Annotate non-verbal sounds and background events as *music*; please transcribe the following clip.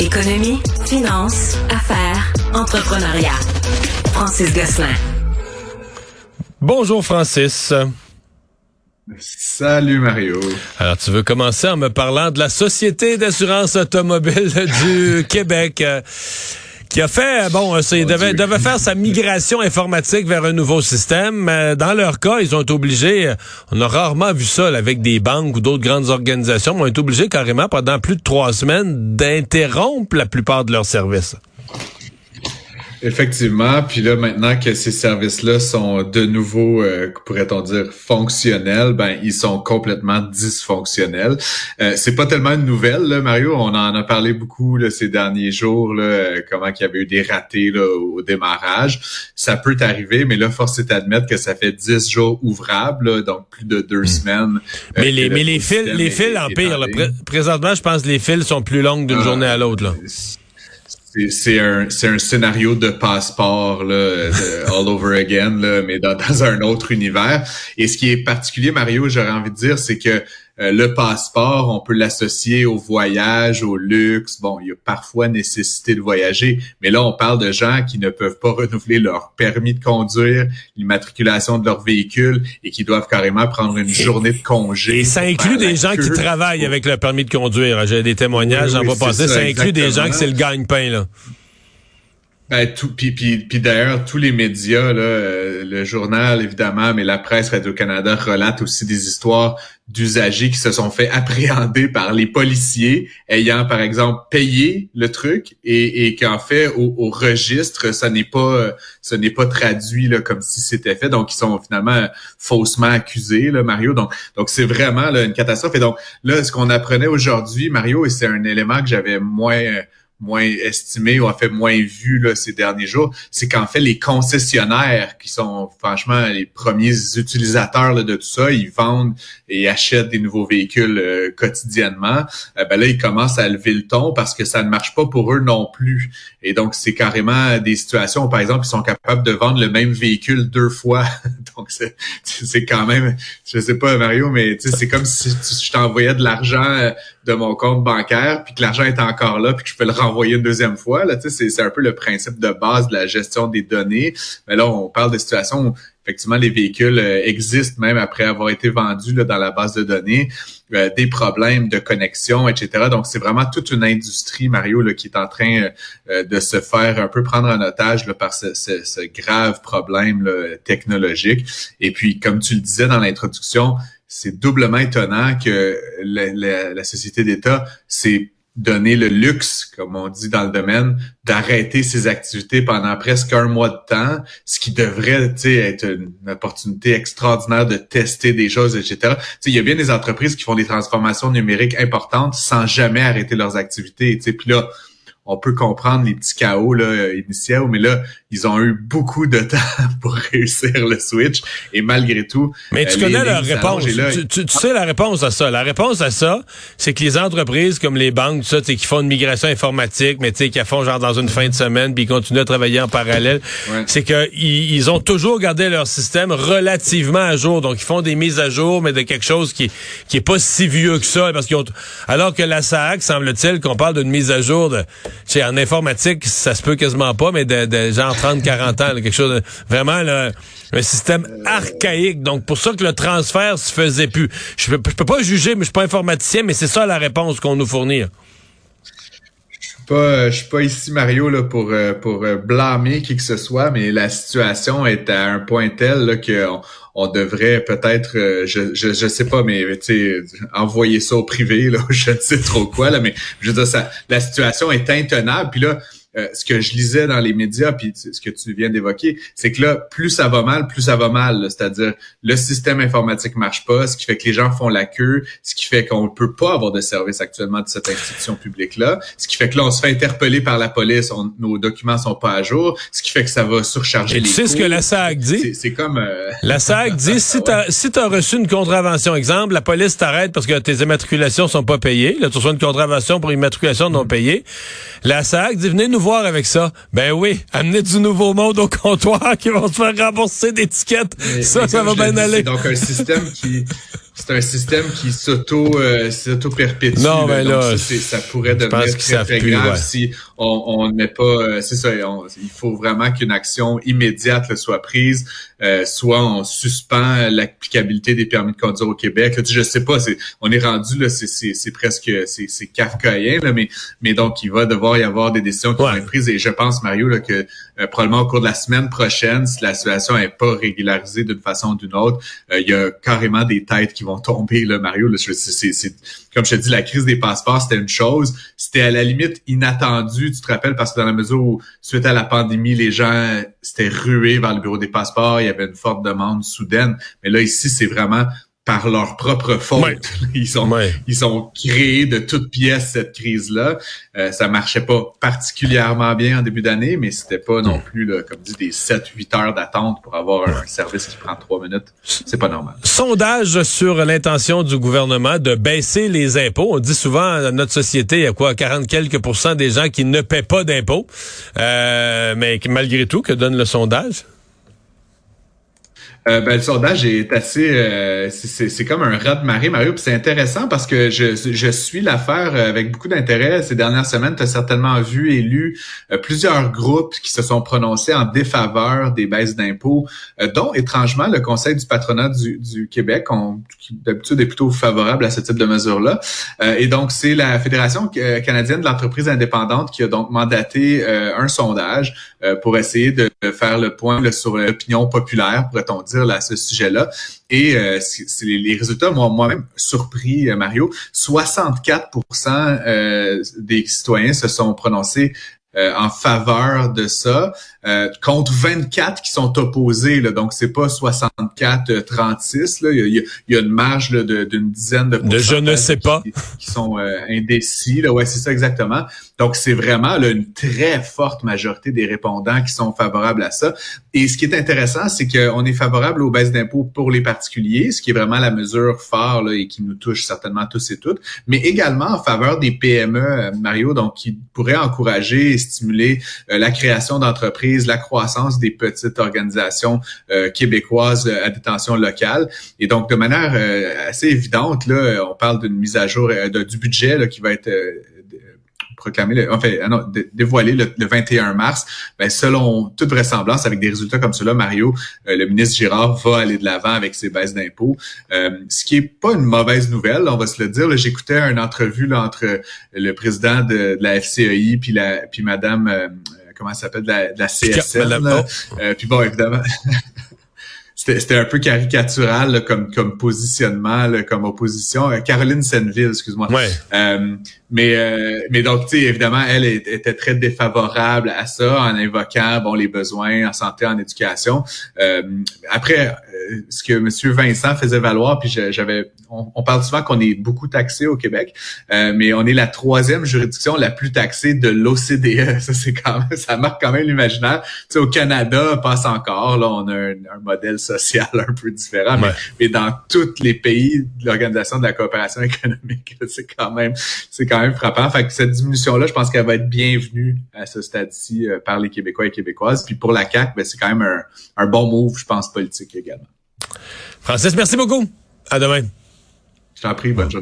Économie, finance, affaires, entrepreneuriat. Francis Gosselin. Bonjour Francis. Salut Mario. Alors tu veux commencer en me parlant de la Société d'assurance automobile *laughs* du Québec. Euh, qui a fait, bon, euh, devait, devait faire sa migration informatique vers un nouveau système. Euh, Dans leur cas, ils ont été obligés, euh, on a rarement vu ça là, avec des banques ou d'autres grandes organisations, mais ont été obligés carrément pendant plus de trois semaines d'interrompre la plupart de leurs services. Effectivement, puis là maintenant que ces services-là sont de nouveau, euh, pourrait-on dire, fonctionnels, ben ils sont complètement dysfonctionnels. Euh, c'est pas tellement une nouvelle, là, Mario. On en a parlé beaucoup là, ces derniers jours, là, euh, comment qu'il y avait eu des ratés là, au démarrage. Ça peut arriver, mais là, force est d'admettre que ça fait dix jours ouvrables, là, donc plus de deux semaines. euh, Mais les, mais le les fils, les fils empirent. Pré-. Présentement, je pense que les fils sont plus longues d'une Ah, journée à l'autre. là. C'est un, c'est un scénario de passeport là, *laughs* all over again, là, mais dans, dans un autre univers. Et ce qui est particulier, Mario, j'aurais envie de dire, c'est que euh, le passeport, on peut l'associer au voyage, au luxe. Bon, il y a parfois nécessité de voyager, mais là, on parle de gens qui ne peuvent pas renouveler leur permis de conduire, l'immatriculation de leur véhicule et qui doivent carrément prendre une journée de congé. Et ça inclut des gens qui travaillent avec le permis de conduire. J'ai des témoignages, Oui, j'en oui, vais c'est passer. Ça, ça, inclut des gens que c'est le gagne-pain, là. Ben, tout, puis, puis, puis d'ailleurs, tous les médias, là, euh, le journal évidemment, mais la presse Radio-Canada relate aussi des histoires d'usagers qui se sont fait appréhender par les policiers ayant, par exemple, payé le truc et, et qu'en fait, au, au registre, ça n'est pas euh, ce n'est pas traduit là, comme si c'était fait. Donc, ils sont finalement euh, faussement accusés, là, Mario. Donc, donc c'est vraiment là, une catastrophe. Et donc, là, ce qu'on apprenait aujourd'hui, Mario, et c'est un élément que j'avais moins... moins estimé ou en fait moins vu là, ces derniers jours, c'est qu'en fait les concessionnaires qui sont franchement les premiers utilisateurs là, de tout ça, ils vendent et achètent des nouveaux véhicules euh, quotidiennement. Euh, ben là ils commencent à lever le ton parce que ça ne marche pas pour eux non plus. Et donc c'est carrément des situations où, par exemple ils sont capables de vendre le même véhicule deux fois. *laughs* donc c'est c'est quand même je sais pas Mario mais c'est comme si je t'envoyais de l'argent euh, de mon compte bancaire, puis que l'argent est encore là, puis que je peux le renvoyer une deuxième fois. Là, c'est, un peu le principe de base de la gestion des données. Mais là, on parle de situations où effectivement les véhicules euh, existent même après avoir été vendus là, dans la base de données, euh, des problèmes de connexion, etc. Donc, c'est vraiment toute une industrie, Mario, là, qui est en train euh, euh, de se faire un peu prendre en otage là, par ce, ce- ce grave problème technologique. Et puis, comme tu le disais dans l'introduction, c'est doublement étonnant que la, la- la société d'État s'est donné le luxe, comme on dit dans le domaine, d'arrêter ses activités pendant presque un mois de temps, ce qui devrait être une opportunité extraordinaire de tester des choses, etc. Il y a bien des entreprises qui font des transformations numériques importantes sans jamais arrêter leurs activités. Puis là, on peut comprendre les petits chaos là, initiaux, mais là, ils ont eu beaucoup de *laughs* temps pour réussir le switch. Et malgré tout, Mais tu euh, connais les réponse. là, Tu, tu- tu sais la réponse à ça. La réponse à ça, c'est que les entreprises comme les banques, tout ça, qui font une migration informatique, mais tu sais, qui la font genre dans une fin de semaine, puis ils continuent à travailler en parallèle, Ouais. c'est que ils, ont toujours gardé leur système relativement à jour. Donc, ils font des mises à jour, mais de quelque chose qui qui est pas si vieux que ça, parce qu'ils ont alors que la SAC, semble-t-il, qu'on parle d'une mise à jour de, sais, en informatique, ça se peut quasiment pas, mais de, de genre 30, 40 ans, là, quelque chose de, vraiment là, un système archaïque. Donc, pour ça que le transfert se faisait plus. Je peux, je peux pas juger, mais je suis pas informaticien, mais c'est ça la réponse qu'on nous fournit. Pas, je suis pas ici Mario là pour euh, pour euh, blâmer qui que ce soit, mais la situation est à un point tel là que on, devrait peut-être, euh, je, je je sais pas, mais tu envoyer ça au privé là, *laughs* je ne sais trop quoi là, mais je veux dire ça, la situation est intenable. Puis là, euh, ce que je lisais dans les médias, puis tu- ce que tu viens d'évoquer, c'est que là, plus ça va mal, plus ça va mal. C'est-à-dire, le système informatique marche pas, ce qui fait que les gens font la queue, ce qui fait qu'on ne peut pas avoir de service actuellement de cette institution publique-là, ce qui fait que là, on se fait interpeller par la police, on- nos documents sont pas à jour, ce qui fait que ça va surcharger Et les tu sais ce que la SAC dit? C'est- comme... euh, La SAC dit, *laughs* si Ah ouais. t'as si t'as reçu une contravention, exemple, la police t'arrête parce que tes immatriculations sont pas payées. Là, tu reçois une contravention pour immatriculation non payée. La SAC dit, venez nous voir avec ça? Ben oui, amenez du nouveau monde au comptoir qui vont se faire rembourser des tickets. Mais- ça, mais ça va bien aller. C'est donc un système qui c'est un système qui s'auto euh, s'auto perpétue. Non, mais ben là, ça, pourrait devenir très, très grave si on ne met pas. Euh, c'est ça. il faut vraiment qu'une action immédiate soit prise. Euh, soit on suspend l'applicabilité des permis de conduire au Québec. Là, je sais pas, on est rendu là, c'est, presque c'est, kafkaïen, là, mais mais donc il va devoir y avoir des décisions qui vont être prises. Et je pense Mario là que euh, probablement au cours de la semaine prochaine, si la situation n'est pas régularisée d'une façon ou d'une autre, il y a carrément des têtes qui vont tomber, là, Mario. Là, c'est, comme je te dis, la crise des passeports, c'était une chose. C'était à la limite inattendu, tu te rappelles, parce que dans la mesure où, suite à la pandémie, les gens s'étaient rués vers le bureau des passeports, il y avait une forte demande soudaine. Mais là, ici, c'est vraiment par leur propre faute. *laughs* Ils sont ils sont créés de toutes pièces cette crise-là. Euh, ça marchait pas particulièrement bien en début d'année, mais c'était pas non plus là, comme dit des 7-8 heures d'attente pour avoir un service qui prend 3 minutes. C'est pas normal. Sondage sur l'intention du gouvernement de baisser les impôts. On dit souvent dans notre société, il y a quoi 40 quelques pourcents des gens qui ne paient pas d'impôts. Euh, mais malgré tout, que donne le sondage? Euh, ben, le sondage est assez, euh, c'est comme un rat de marée, Mario. Puis c'est intéressant parce que je, je suis l'affaire avec beaucoup d'intérêt. Ces dernières semaines, tu as certainement vu et lu euh, plusieurs groupes qui se sont prononcés en défaveur des baisses d'impôts, dont étrangement le Conseil du patronat du, du Québec, on, qui d'habitude est plutôt favorable à ce type de mesures-là. et donc, c'est la Fédération canadienne de l'entreprise indépendante qui a donc mandaté un sondage pour essayer de faire le point sur l'opinion populaire, pourrait-on dire ce sujet-là. Et euh, c'est les résultats m'ont moi-même surpris, euh, Mario. 64% euh, des citoyens se sont prononcés euh, en faveur de ça, euh, contre 24 qui sont opposés. Là, donc, c'est pas 64-36. Là. Il, y a, une marge d'une dizaine de De je ne sais pas. Qui, sont euh, indécis. Là. Ouais, c'est ça exactement. Donc, c'est vraiment là, une très forte majorité des répondants qui sont favorables à ça. Et ce qui est intéressant, c'est qu'on est favorable aux baisses d'impôts pour les particuliers, ce qui est vraiment la mesure phare là, et qui nous touche certainement tous et toutes, mais également en faveur des PME, Mario, donc qui pourrait encourager stimuler euh, la création d'entreprises, la croissance des petites organisations euh, québécoises euh, à détention locale. Et donc, de manière assez évidente, là, on parle d'une mise à jour du budget qui va être proclamé, le, enfin, ah non, dévoilé le, 21 mars, ben, selon toute vraisemblance, avec des résultats comme cela, Mario, euh, le ministre Girard va aller de l'avant avec ses baisses d'impôts, euh, ce qui est pas une mauvaise nouvelle, on va se le dire. J'écoutais une entrevue là, entre le président de, la FCEI puis la puis Madame euh, comment elle s'appelle de la, de la CSN. puis bon, évidemment. *laughs* c'était un peu caricatural comme comme positionnement, comme opposition. Caroline Senville, excuse-moi. Ouais. Mais, euh, mais donc, tu sais, évidemment, elle était très défavorable à ça en invoquant bon les besoins en santé, en éducation. Euh, après, euh, ce que M. Vincent faisait valoir, puis j'avais, on, parle souvent qu'on est beaucoup taxé au Québec, mais on est la troisième juridiction la plus taxée de l'OCDE. *laughs* Ça, c'est quand même, ça marque quand même l'imaginaire. Tu sais, au Canada, passe encore, là, on a un, modèle social un peu différent, mais, mais, dans tous les pays de l'Organisation de la coopération *laughs* économique, c'est quand même, c'est quand même frappant. Fait que cette diminution-là, je pense qu'elle va être bienvenue à ce stade-ci euh, par les Québécois et Québécoises. Puis pour la CAQ, ben, c'est quand même un, un bon move, je pense, politique également. Francis, merci beaucoup. À demain. Je t'en prie, bonne journée.